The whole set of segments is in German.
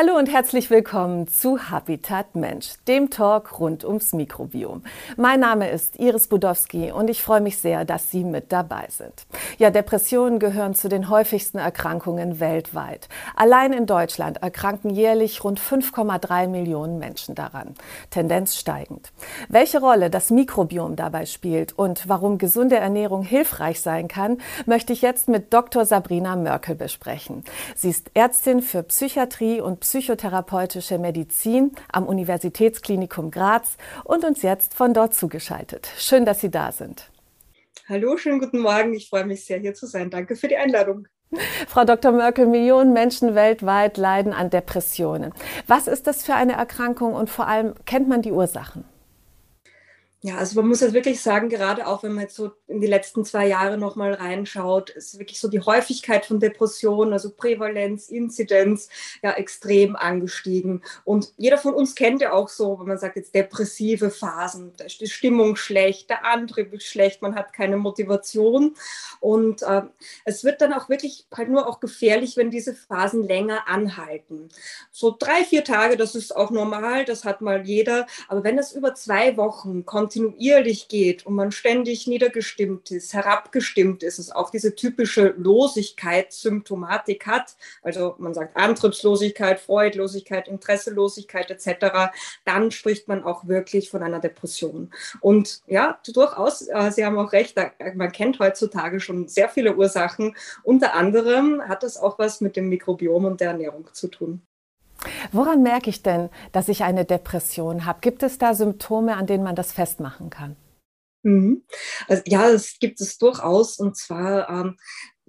Hallo und herzlich willkommen zu Habitat Mensch, dem Talk rund ums Mikrobiom. Mein Name ist Iris Budowski und ich freue mich sehr, dass Sie mit dabei sind. Ja, Depressionen gehören zu den häufigsten Erkrankungen weltweit. Allein in Deutschland erkranken jährlich rund 5,3 Millionen Menschen daran. Tendenz steigend. Welche Rolle das Mikrobiom dabei spielt und warum gesunde Ernährung hilfreich sein kann, möchte ich jetzt mit Dr. Sabrina Mörkel besprechen. Sie ist Ärztin für Psychiatrie und psychotherapeutische Medizin am Universitätsklinikum Graz und uns jetzt von dort zugeschaltet. Schön, dass Sie da sind. Hallo, schönen guten Morgen. Ich freue mich sehr, hier zu sein. Danke für die Einladung. Frau Dr. Merkel, Millionen Menschen weltweit leiden an Depressionen. Was ist das für eine Erkrankung und vor allem kennt man die Ursachen? Ja, also man muss jetzt wirklich sagen, gerade auch wenn man jetzt so in die letzten zwei Jahre nochmal reinschaut, ist wirklich so die Häufigkeit von Depressionen, also Prävalenz, Inzidenz, ja extrem angestiegen. Und jeder von uns kennt ja auch so, wenn man sagt jetzt depressive Phasen, da ist die Stimmung schlecht, der Antrieb ist schlecht, man hat keine Motivation. Und äh, es wird dann auch wirklich halt nur auch gefährlich, wenn diese Phasen länger anhalten. So drei, vier Tage, das ist auch normal, das hat mal jeder. Aber wenn das über zwei Wochen kommt, kontinuierlich geht und man ständig niedergestimmt ist, herabgestimmt ist, es auch diese typische Losigkeitssymptomatik hat, also man sagt Antriebslosigkeit, Freudlosigkeit, Interesselosigkeit etc., dann spricht man auch wirklich von einer Depression. Und ja, durchaus, äh, Sie haben auch recht, man kennt heutzutage schon sehr viele Ursachen. Unter anderem hat das auch was mit dem Mikrobiom und der Ernährung zu tun. Woran merke ich denn, dass ich eine Depression habe? Gibt es da Symptome, an denen man das festmachen kann? Mhm. Also, ja, das gibt es durchaus. Und zwar ähm,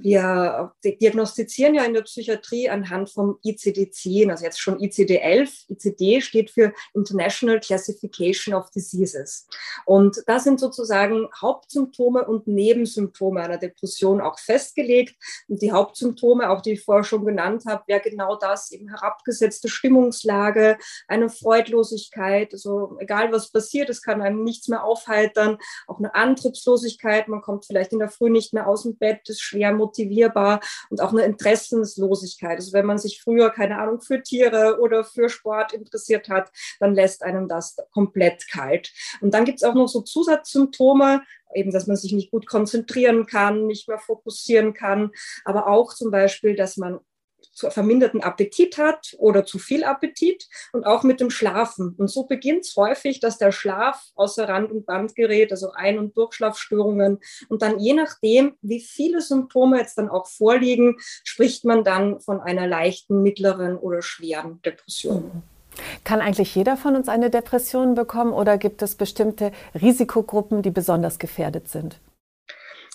wir diagnostizieren ja in der Psychiatrie anhand vom ICD-10, also jetzt schon ICD-11. ICD steht für International Classification of Diseases. Und da sind sozusagen Hauptsymptome und Nebensymptome einer Depression auch festgelegt. Und die Hauptsymptome, auch die ich vorher schon genannt habe, wäre genau das, eben herabgesetzte Stimmungslage, eine Freudlosigkeit, also egal was passiert, es kann einem nichts mehr aufheitern, auch eine Antriebslosigkeit, man kommt vielleicht in der Früh nicht mehr aus dem Bett, ist schwer motiviert motivierbar und auch eine Interessenslosigkeit. Also wenn man sich früher, keine Ahnung, für Tiere oder für Sport interessiert hat, dann lässt einem das komplett kalt. Und dann gibt es auch noch so Zusatzsymptome, eben, dass man sich nicht gut konzentrieren kann, nicht mehr fokussieren kann, aber auch zum Beispiel, dass man zu verminderten Appetit hat oder zu viel Appetit und auch mit dem Schlafen. Und so beginnt es häufig, dass der Schlaf außer Rand und Band gerät, also Ein- und Durchschlafstörungen. Und dann je nachdem, wie viele Symptome jetzt dann auch vorliegen, spricht man dann von einer leichten, mittleren oder schweren Depression. Kann eigentlich jeder von uns eine Depression bekommen oder gibt es bestimmte Risikogruppen, die besonders gefährdet sind?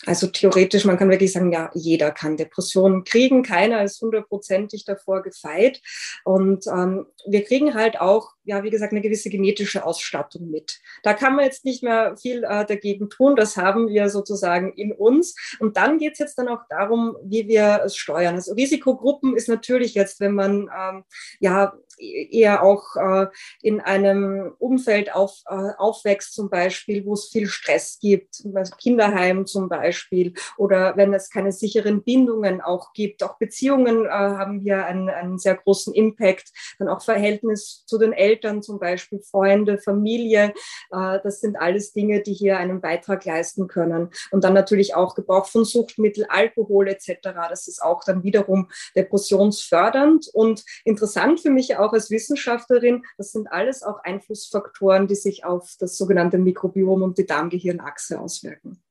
Also theoretisch, man kann wirklich sagen, ja, jeder kann Depressionen kriegen. Keiner ist hundertprozentig davor gefeit. Und ähm, wir kriegen halt auch, ja, wie gesagt, eine gewisse genetische Ausstattung mit. Da kann man jetzt nicht mehr viel äh, dagegen tun. Das haben wir sozusagen in uns. Und dann geht es jetzt dann auch darum, wie wir es steuern. Also Risikogruppen ist natürlich jetzt, wenn man ähm, ja eher auch äh, in einem Umfeld auf, äh, aufwächst, zum Beispiel, wo es viel Stress gibt, Kinderheim zum Beispiel, oder wenn es keine sicheren Bindungen auch gibt. Auch Beziehungen äh, haben hier einen, einen sehr großen Impact. Dann auch Verhältnis zu den Eltern zum Beispiel, Freunde, Familie. Äh, das sind alles Dinge, die hier einen Beitrag leisten können. Und dann natürlich auch Gebrauch von Suchtmittel, Alkohol etc. Das ist auch dann wiederum depressionsfördernd und interessant für mich auch als Wissenschaftlerin, das sind alles auch Einflussfaktoren, die sich auf das sogenannte Mikrobiom und die Darmgehirnachse auswirken.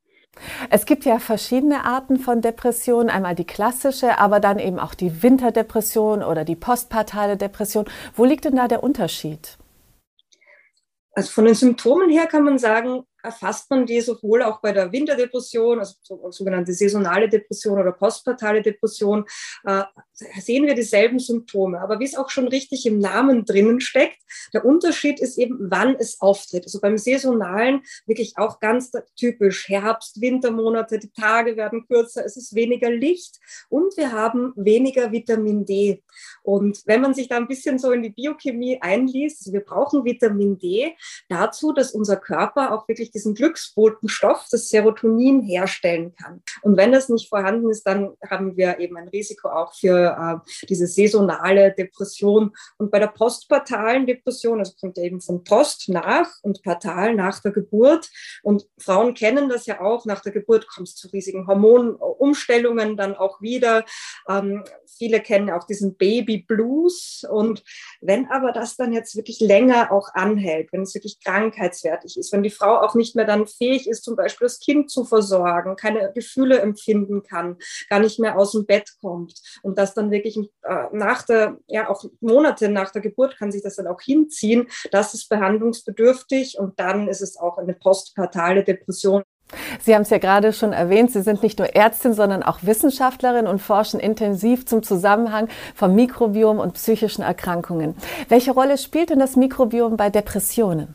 Es gibt ja verschiedene Arten von Depression, einmal die klassische, aber dann eben auch die Winterdepression oder die postpartale Depression. Wo liegt denn da der Unterschied? Also von den Symptomen her kann man sagen, erfasst man die sowohl auch bei der Winterdepression, also sogenannte saisonale Depression oder postpartale Depression, äh, sehen wir dieselben Symptome. Aber wie es auch schon richtig im Namen drinnen steckt, der Unterschied ist eben, wann es auftritt. Also beim saisonalen wirklich auch ganz typisch Herbst, Wintermonate, die Tage werden kürzer, es ist weniger Licht und wir haben weniger Vitamin D. Und wenn man sich da ein bisschen so in die Biochemie einliest, also wir brauchen Vitamin D dazu, dass unser Körper auch wirklich diesen Glücksbotenstoff, das Serotonin, herstellen kann. Und wenn das nicht vorhanden ist, dann haben wir eben ein Risiko auch für äh, diese saisonale Depression. Und bei der postpartalen Depression, also kommt ja eben von Post nach und partal nach der Geburt. Und Frauen kennen das ja auch, nach der Geburt kommt es zu riesigen Hormonumstellungen dann auch wieder. Ähm, viele kennen auch diesen Baby Blues. Und wenn aber das dann jetzt wirklich länger auch anhält, wenn es wirklich krankheitswertig ist, wenn die Frau auch nicht mehr dann fähig ist, zum Beispiel das Kind zu versorgen, keine Gefühle empfinden kann, gar nicht mehr aus dem Bett kommt und das dann wirklich äh, nach der, ja auch Monate nach der Geburt kann sich das dann auch hinziehen, das ist behandlungsbedürftig und dann ist es auch eine postpartale Depression. Sie haben es ja gerade schon erwähnt, Sie sind nicht nur Ärztin, sondern auch Wissenschaftlerin und forschen intensiv zum Zusammenhang von Mikrobiom und psychischen Erkrankungen. Welche Rolle spielt denn das Mikrobiom bei Depressionen?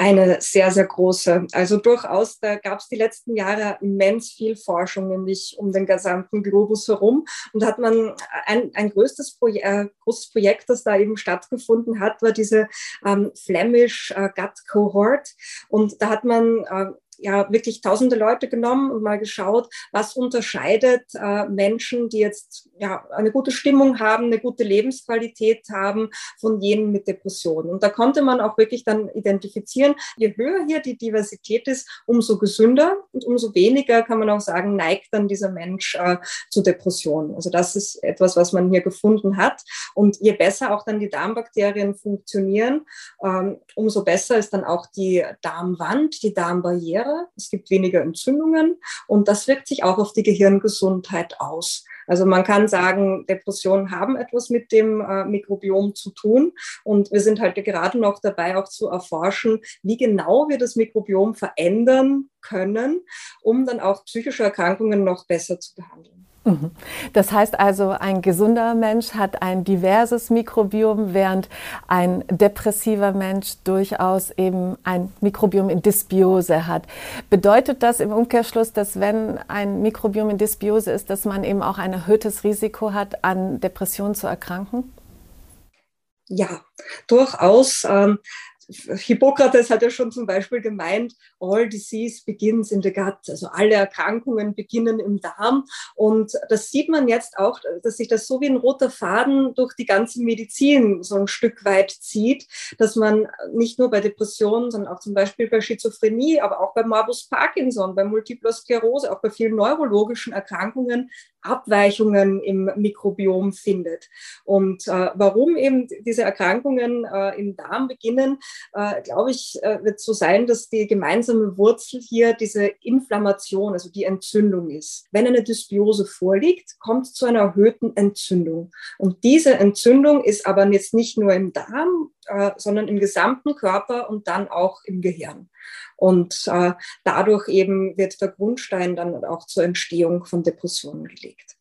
Eine sehr, sehr große. Also durchaus, da gab es die letzten Jahre immens viel Forschung, nämlich um den gesamten Globus herum. Und hat man ein, ein größtes Projek äh, großes Projekt, das da eben stattgefunden hat, war diese ähm, Flemish äh, Gut Cohort. Und da hat man äh, ja wirklich tausende Leute genommen und mal geschaut, was unterscheidet äh, Menschen, die jetzt ja eine gute Stimmung haben, eine gute Lebensqualität haben, von jenen mit Depressionen. Und da konnte man auch wirklich dann identifizieren, je höher hier die Diversität ist, umso gesünder und umso weniger kann man auch sagen, neigt dann dieser Mensch äh, zu Depressionen. Also das ist etwas, was man hier gefunden hat. Und je besser auch dann die Darmbakterien funktionieren, ähm, umso besser ist dann auch die Darmwand, die Darmbarriere Jahre, es gibt weniger Entzündungen und das wirkt sich auch auf die Gehirngesundheit aus. Also man kann sagen, Depressionen haben etwas mit dem äh, Mikrobiom zu tun und wir sind halt gerade noch dabei, auch zu erforschen, wie genau wir das Mikrobiom verändern können, um dann auch psychische Erkrankungen noch besser zu behandeln. Mhm. Das heißt also, ein gesunder Mensch hat ein diverses Mikrobiom, während ein depressiver Mensch durchaus eben ein Mikrobiom in Dysbiose hat. Bedeutet das im Umkehrschluss, dass wenn ein Mikrobiom in Dysbiose ist, dass man eben auch ein erhöhtes Risiko hat, an Depressionen zu erkranken? Ja, durchaus. Ähm, Hippokrates hat ja schon zum Beispiel gemeint, all disease begins in the gut. Also alle Erkrankungen beginnen im Darm. Und das sieht man jetzt auch, dass sich das so wie ein roter Faden durch die ganze Medizin so ein Stück weit zieht, dass man nicht nur bei Depressionen, sondern auch zum Beispiel bei Schizophrenie, aber auch bei Morbus Parkinson, bei Multipler Sklerose, auch bei vielen neurologischen Erkrankungen Abweichungen im Mikrobiom findet. Und äh, warum eben diese Erkrankungen äh, im Darm beginnen, äh, glaube ich, äh, wird so sein, dass die gemeinsame Wurzel hier diese Inflammation, also die Entzündung ist. Wenn eine Dysbiose vorliegt, kommt es zu einer erhöhten Entzündung. Und diese Entzündung ist aber jetzt nicht nur im Darm, äh, sondern im gesamten Körper und dann auch im Gehirn. Und äh, dadurch eben wird der Grundstein dann auch zur Entstehung von Depressionen gelegt.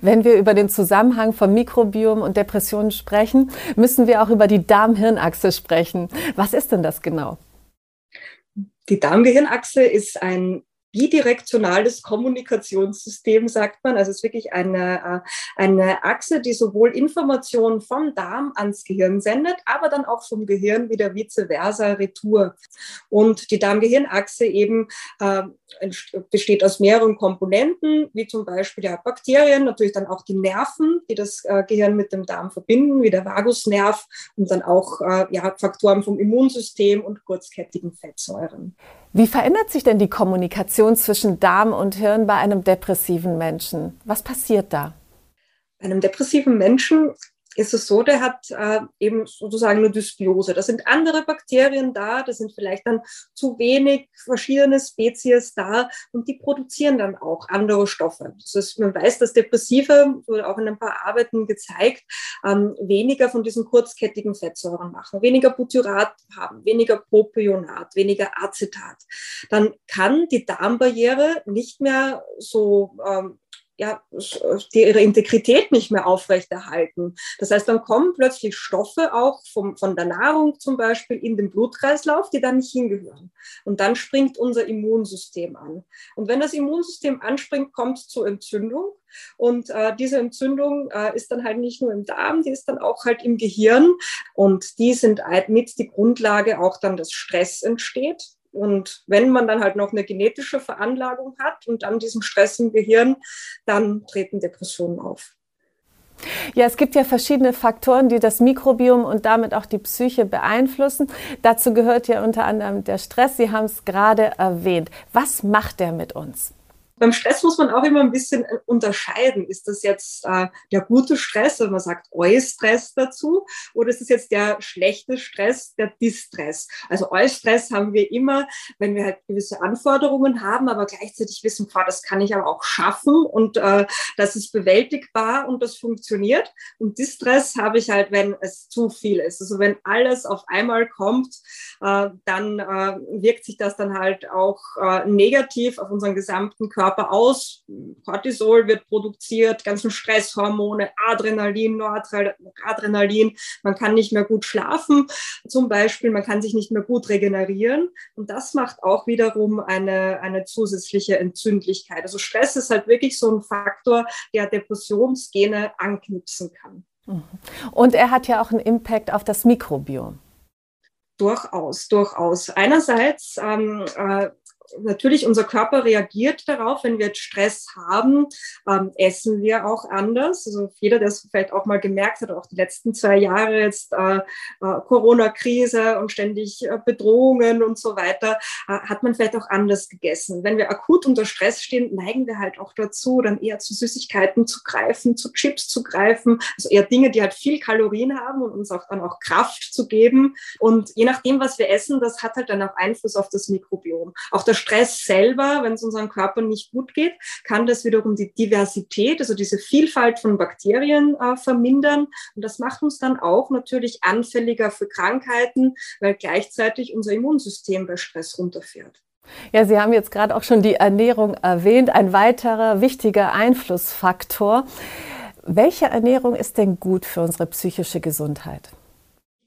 Wenn wir über den Zusammenhang von Mikrobiom und Depressionen sprechen, müssen wir auch über die Darm-Hirn-Achse sprechen. Was ist denn das genau? Die Darm-Gehirn-Achse ist ein bidirektionales Kommunikationssystem, sagt man. Also es ist wirklich eine, äh, eine Achse, die sowohl Informationen vom Darm ans Gehirn sendet, aber dann auch vom Gehirn wieder vice versa retour. Und die Darm-Gehirn-Achse eben äh, besteht aus mehreren Komponenten, wie zum Beispiel ja, Bakterien, natürlich dann auch die Nerven, die das äh, Gehirn mit dem Darm verbinden, wie der Vagusnerv und dann auch äh, ja, Faktoren vom Immunsystem und kurzkettigen Fettsäuren. Wie verändert sich denn die Kommunikation zwischen Darm und Hirn bei einem depressiven Menschen? Was passiert da? Bei einem depressiven Menschen ist es so, der hat äh, eben sozusagen eine Dysbiose. Da sind andere Bakterien da, da sind vielleicht dann zu wenig verschiedene Spezies da und die produzieren dann auch andere Stoffe. Das heißt, man weiß, dass Depressive, wurde auch in ein paar Arbeiten gezeigt, ähm, weniger von diesen kurzkettigen Fettsäuren machen, weniger Butyrat haben, weniger Propionat, weniger Acetat. Dann kann die Darmbarriere nicht mehr so ähm, ja, die ihre Integrität nicht mehr aufrechterhalten. Das heißt, dann kommen plötzlich Stoffe auch vom, von der Nahrung zum Beispiel in den Blutkreislauf, die da nicht hingehören. Und dann springt unser Immunsystem an. Und wenn das Immunsystem anspringt, kommt es zur Entzündung. Und äh, diese Entzündung äh, ist dann halt nicht nur im Darm, die ist dann auch halt im Gehirn. Und die sind halt mit die Grundlage auch dann, dass Stress entsteht Und wenn man dann halt noch eine genetische Veranlagung hat und dann diesen Stress im Gehirn, dann treten Depressionen auf. Ja, es gibt ja verschiedene Faktoren, die das Mikrobiom und damit auch die Psyche beeinflussen. Dazu gehört ja unter anderem der Stress. Sie haben es gerade erwähnt. Was macht der mit uns? Beim Stress muss man auch immer ein bisschen äh, unterscheiden. Ist das jetzt äh, der gute Stress, wenn man sagt Eustress dazu, oder ist es jetzt der schlechte Stress, der Distress? Also Eustress haben wir immer, wenn wir halt gewisse Anforderungen haben, aber gleichzeitig wissen, boah, das kann ich aber auch schaffen und äh, das ist bewältigbar und das funktioniert. Und Distress habe ich halt, wenn es zu viel ist. Also wenn alles auf einmal kommt, äh, dann äh, wirkt sich das dann halt auch äh, negativ auf unseren gesamten Körper Körper aus. Cortisol wird produziert, ganzen Stresshormone, Adrenalin, Noradrenalin. Man kann nicht mehr gut schlafen, zum Beispiel. Man kann sich nicht mehr gut regenerieren. Und das macht auch wiederum eine, eine zusätzliche Entzündlichkeit. Also Stress ist halt wirklich so ein Faktor, der Depressionsgene anknüpfen kann. Mhm. Und er hat ja auch einen Impact auf das Mikrobiom. Durchaus, durchaus. Einerseits ähm, äh, natürlich unser Körper reagiert darauf, wenn wir jetzt Stress haben, ähm, essen wir auch anders. Also jeder, der es vielleicht auch mal gemerkt hat, auch die letzten zwei Jahre jetzt äh, äh, Corona-Krise und ständig äh, Bedrohungen und so weiter, äh, hat man vielleicht auch anders gegessen. Wenn wir akut unter Stress stehen, neigen wir halt auch dazu, dann eher zu Süßigkeiten zu greifen, zu Chips zu greifen, also eher Dinge, die halt viel Kalorien haben und uns auch dann auch Kraft zu geben. Und je nachdem, was wir essen, das hat halt dann auch Einfluss auf das Mikrobiom. Auch der Stress selber, wenn es unserem Körper nicht gut geht, kann das wiederum die Diversität, also diese Vielfalt von Bakterien äh, vermindern. Und das macht uns dann auch natürlich anfälliger für Krankheiten, weil gleichzeitig unser Immunsystem bei Stress runterfährt. Ja, Sie haben jetzt gerade auch schon die Ernährung erwähnt, ein weiterer wichtiger Einflussfaktor. Welche Ernährung ist denn gut für unsere psychische Gesundheit?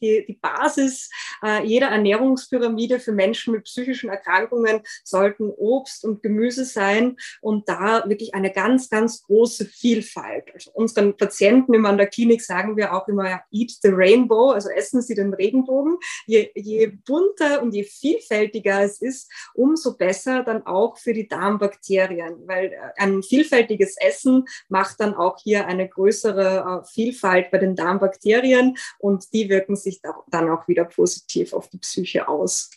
Die, die Basis äh, jeder Ernährungspyramide für Menschen mit psychischen Erkrankungen sollten Obst und Gemüse sein und da wirklich eine ganz, ganz große Vielfalt. Also unseren Patienten immer an der Klinik sagen wir auch immer, eat the rainbow, also essen Sie den Regenbogen. Je, je bunter und je vielfältiger es ist, umso besser dann auch für die Darmbakterien, weil äh, ein vielfältiges Essen macht dann auch hier eine größere äh, Vielfalt bei den Darmbakterien und die wirken sich sich dann auch wieder positiv auf die Psyche aus.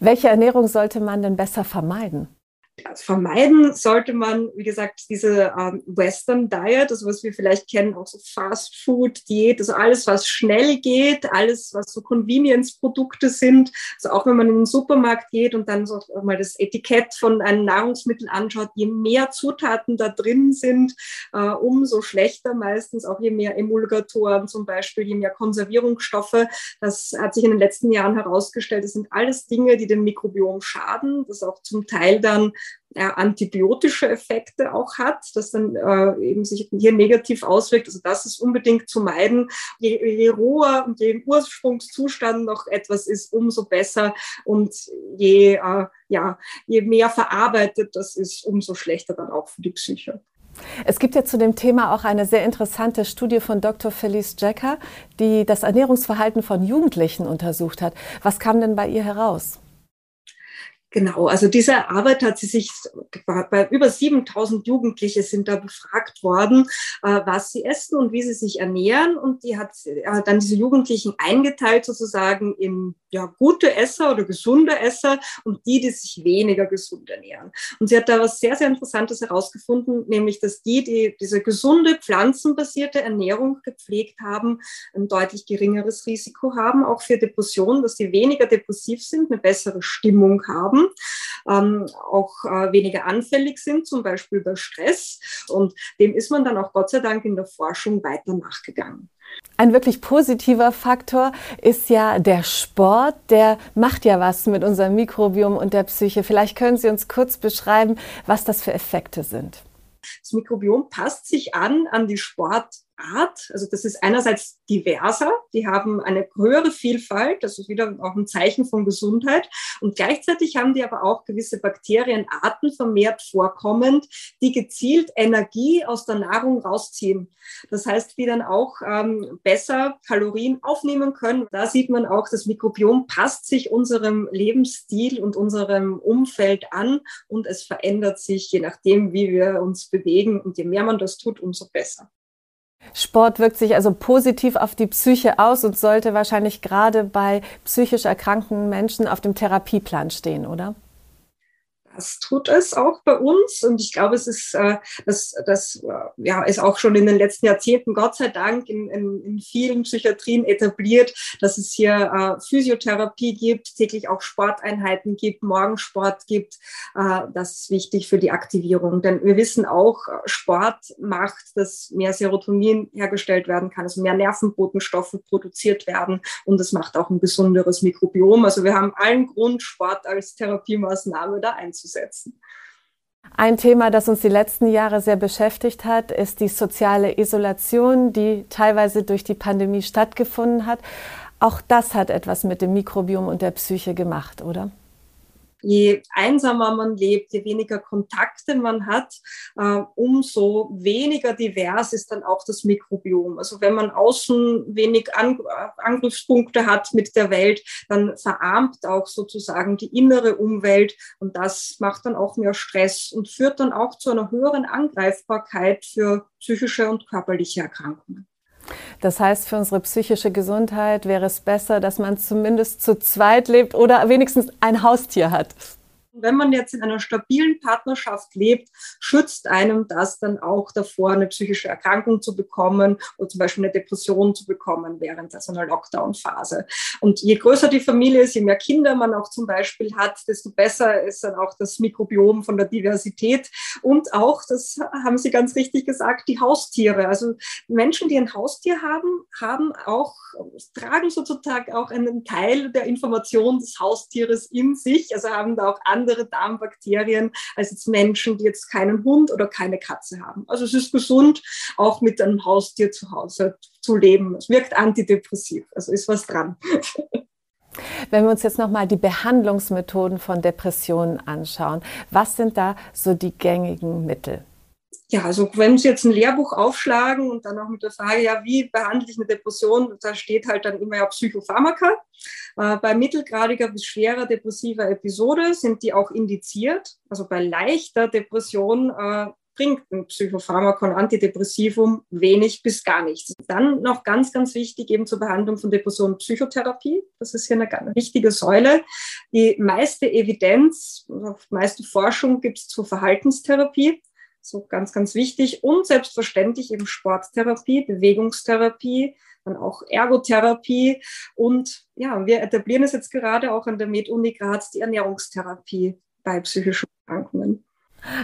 Welche Ernährung sollte man denn besser vermeiden? Also vermeiden sollte man, wie gesagt, diese ähm, Western Diet, also was wir vielleicht kennen, auch so Fast Food Diät, also alles, was schnell geht, alles, was so Convenience-Produkte sind. Also auch wenn man in den Supermarkt geht und dann so mal das Etikett von einem Nahrungsmittel anschaut, je mehr Zutaten da drin sind, äh, umso schlechter meistens, auch je mehr Emulgatoren zum Beispiel, je mehr Konservierungsstoffe. Das hat sich in den letzten Jahren herausgestellt, das sind alles Dinge, die dem Mikrobiom schaden, das auch zum Teil dann äh, antibiotische Effekte auch hat, das dann äh, eben sich hier negativ auswirkt. Also das ist unbedingt zu meiden. Je, je roher und je im Ursprungszustand noch etwas ist, umso besser. Und je, äh, ja, je mehr verarbeitet das ist, umso schlechter dann auch für die Psyche. Es gibt ja zu dem Thema auch eine sehr interessante Studie von Dr. Felice Jacker, die das Ernährungsverhalten von Jugendlichen untersucht hat. Was kam denn bei ihr heraus? Genau, also diese Arbeit hat sie sich, bei über 7000 Jugendliche sind da befragt worden, äh, was sie essen und wie sie sich ernähren. Und die hat äh, dann diese Jugendlichen eingeteilt sozusagen in ja, gute Esser oder gesunde Esser und die, die sich weniger gesund ernähren. Und sie hat da was sehr, sehr Interessantes herausgefunden, nämlich, dass die, die diese gesunde pflanzenbasierte Ernährung gepflegt haben, ein deutlich geringeres Risiko haben, auch für Depressionen, dass sie weniger depressiv sind, eine bessere Stimmung haben, ähm, auch äh, weniger anfällig sind, zum Beispiel bei Stress. Und dem ist man dann auch Gott sei Dank in der Forschung weiter nachgegangen. Ein wirklich positiver Faktor ist ja der Sport. Der macht ja was mit unserem Mikrobiom und der Psyche. Vielleicht können Sie uns kurz beschreiben, was das für Effekte sind. Das Mikrobiom passt sich an an die Sport Art. Also das ist einerseits diverser, die haben eine höhere Vielfalt, das ist wieder auch ein Zeichen von Gesundheit. Und gleichzeitig haben die aber auch gewisse Bakterienarten vermehrt vorkommend, die gezielt Energie aus der Nahrung rausziehen. Das heißt, die dann auch ähm, besser Kalorien aufnehmen können. Da sieht man auch, das Mikrobiom passt sich unserem Lebensstil und unserem Umfeld an und es verändert sich je nachdem, wie wir uns bewegen. Und je mehr man das tut, umso besser. Sport wirkt sich also positiv auf die Psyche aus und sollte wahrscheinlich gerade bei psychisch erkrankten Menschen auf dem Therapieplan stehen, oder? Das tut es auch bei uns und ich glaube, es ist, äh, das, das äh, ja, ist auch schon in den letzten Jahrzehnten, Gott sei Dank, in, in, in vielen Psychiatrien etabliert, dass es hier äh, Physiotherapie gibt, täglich auch Sporteinheiten gibt, Morgensport gibt. Äh, das ist wichtig für die Aktivierung, denn wir wissen auch, Sport macht, dass mehr Serotonin hergestellt werden kann, also mehr Nervenbotenstoffe produziert werden und es macht auch ein gesunderes Mikrobiom. Also wir haben allen Grund, Sport als Therapiemaßnahme da einzusetzen umzusetzen. Ein Thema, das uns die letzten Jahre sehr beschäftigt hat, ist die soziale Isolation, die teilweise durch die Pandemie stattgefunden hat. Auch das hat etwas mit dem Mikrobiom und der Psyche gemacht, oder? Je einsamer man lebt, je weniger Kontakte man hat, äh, umso weniger divers ist dann auch das Mikrobiom. Also wenn man außen wenig An Angriffspunkte hat mit der Welt, dann verarmt auch sozusagen die innere Umwelt und das macht dann auch mehr Stress und führt dann auch zu einer höheren Angreifbarkeit für psychische und körperliche Erkrankungen. Das heißt, für unsere psychische Gesundheit wäre es besser, dass man zumindest zu zweit lebt oder wenigstens ein Haustier hat wenn man jetzt in einer stabilen Partnerschaft lebt, schützt einem das dann auch davor, eine psychische Erkrankung zu bekommen oder zum Beispiel eine Depression zu bekommen während so einer Lockdown-Phase. Und je größer die Familie ist, je mehr Kinder man auch zum Beispiel hat, desto besser ist dann auch das Mikrobiom von der Diversität und auch, das haben Sie ganz richtig gesagt, die Haustiere. Also Menschen, die ein Haustier haben, haben auch, tragen sozusagen auch einen Teil der Information des Haustieres in sich, also haben da auch andere andere Darmbakterien als jetzt Menschen, die jetzt keinen Hund oder keine Katze haben. Also es ist gesund, auch mit einem Haustier zu Hause zu leben. Es wirkt antidepressiv, also ist was dran. Wenn wir uns jetzt nochmal die Behandlungsmethoden von Depressionen anschauen, was sind da so die gängigen Mittel? Ja, also wenn Sie jetzt ein Lehrbuch aufschlagen und dann auch mit der Frage, ja, wie behandle ich eine Depression, da steht halt dann immer ja Psychopharmaka. Äh, bei mittelgradiger bis schwerer depressiver Episode sind die auch indiziert. Also bei leichter Depression äh, bringt ein Psychopharmakon Antidepressivum wenig bis gar nichts. Dann noch ganz, ganz wichtig eben zur Behandlung von Depressionen Psychotherapie. Das ist hier eine ganz wichtige Säule. Die meiste Evidenz, meiste Forschung gibt es zur Verhaltenstherapie so ganz, ganz wichtig. Und selbstverständlich eben Sporttherapie, Bewegungstherapie, dann auch Ergotherapie. Und ja, wir etablieren es jetzt gerade auch an der Med-Uni Graz, die Ernährungstherapie bei psychischen Erkrankungen.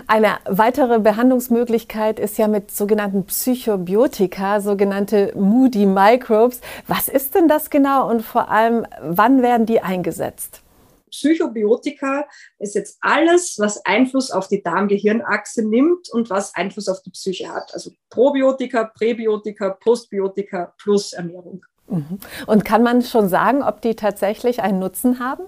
Eine weitere Behandlungsmöglichkeit ist ja mit sogenannten Psychobiotika, sogenannte Moody Microbes. Was ist denn das genau und vor allem, wann werden die eingesetzt? Psychobiotika ist jetzt alles, was Einfluss auf die Darm-Gehirn-Achse nimmt und was Einfluss auf die Psyche hat. Also Probiotika, Präbiotika, Postbiotika plus Ernährung. Mhm. Und kann man schon sagen, ob die tatsächlich einen Nutzen haben?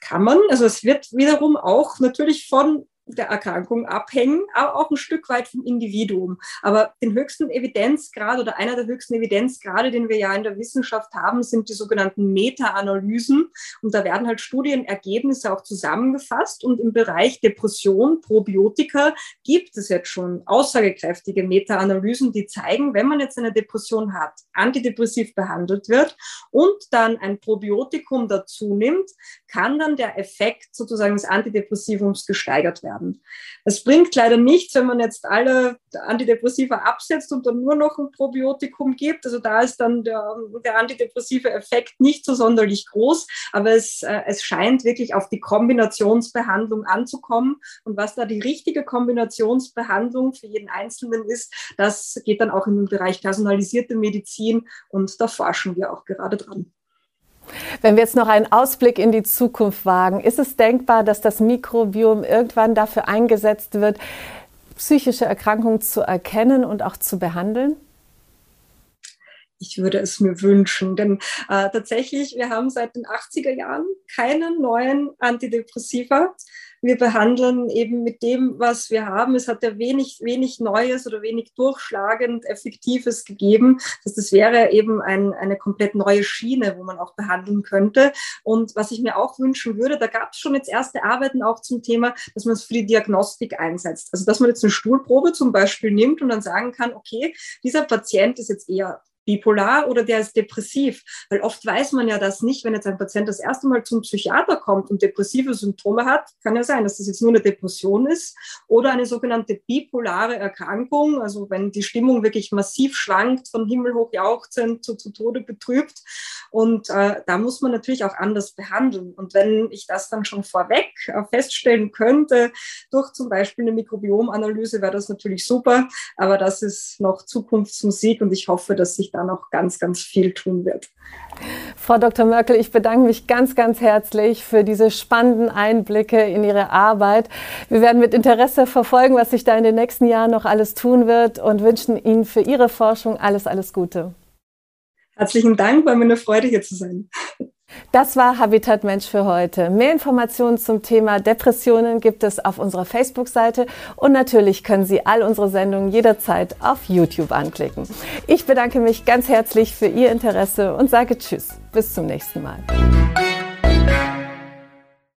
Kann man. Also es wird wiederum auch natürlich von der Erkrankung abhängen, aber auch ein Stück weit vom Individuum. Aber den höchsten Evidenzgrad oder einer der höchsten Evidenzgrade, den wir ja in der Wissenschaft haben, sind die sogenannten Meta-Analysen. Und da werden halt Studienergebnisse auch zusammengefasst. Und im Bereich Depression, Probiotika gibt es jetzt schon aussagekräftige Meta-Analysen, die zeigen, wenn man jetzt eine Depression hat, antidepressiv behandelt wird und dann ein Probiotikum dazu nimmt, kann dann der Effekt sozusagen des Antidepressivums gesteigert werden haben. Es bringt leider nichts, wenn man jetzt alle Antidepressiva absetzt und dann nur noch ein Probiotikum gibt. Also da ist dann der, der antidepressive Effekt nicht so sonderlich groß, aber es, äh, es scheint wirklich auf die Kombinationsbehandlung anzukommen. Und was da die richtige Kombinationsbehandlung für jeden Einzelnen ist, das geht dann auch in den Bereich personalisierte Medizin und da forschen wir auch gerade dran. Wenn wir jetzt noch einen Ausblick in die Zukunft wagen, ist es denkbar, dass das Mikrobiom irgendwann dafür eingesetzt wird, psychische Erkrankung zu erkennen und auch zu behandeln? ich würde es mir wünschen. Denn äh, tatsächlich, wir haben seit den 80er Jahren keine neuen Antidepressiva. Wir behandeln eben mit dem, was wir haben. Es hat ja wenig, wenig Neues oder wenig durchschlagend Effektives gegeben. Das, das wäre eben ein, eine komplett neue Schiene, wo man auch behandeln könnte. Und was ich mir auch wünschen würde, da gab es schon jetzt erste Arbeiten auch zum Thema, dass man es für die Diagnostik einsetzt. Also dass man jetzt eine Stuhlprobe zum Beispiel nimmt und dann sagen kann, okay, dieser Patient ist jetzt eher bipolar oder der ist depressiv. Weil oft weiß man ja das nicht, wenn jetzt ein Patient das erste Mal zum Psychiater kommt und depressive Symptome hat, kann ja sein, dass das jetzt nur eine Depression ist oder eine sogenannte bipolare Erkrankung, also wenn die Stimmung wirklich massiv schwankt, von Himmel hoch jauchzend zu, zu Tode betrübt. Und äh, da muss man natürlich auch anders behandeln. Und wenn ich das dann schon vorweg äh, feststellen könnte, durch zum Beispiel eine Mikrobiomanalyse, wäre das natürlich super. Aber das ist noch Zukunftsmusik und ich hoffe, dass sich da noch ganz, ganz viel tun wird. Frau Dr. Merkel, ich bedanke mich ganz, ganz herzlich für diese spannenden Einblicke in Ihre Arbeit. Wir werden mit Interesse verfolgen, was sich da in den nächsten Jahren noch alles tun wird und wünschen Ihnen für Ihre Forschung alles, alles Gute. Herzlichen Dank, war mir eine Freude hier zu sein. Das war Habitat Mensch für heute. Mehr Informationen zum Thema Depressionen gibt es auf unserer Facebook-Seite und natürlich können Sie all unsere Sendungen jederzeit auf YouTube anklicken. Ich bedanke mich ganz herzlich für Ihr Interesse und sage Tschüss. Bis zum nächsten Mal.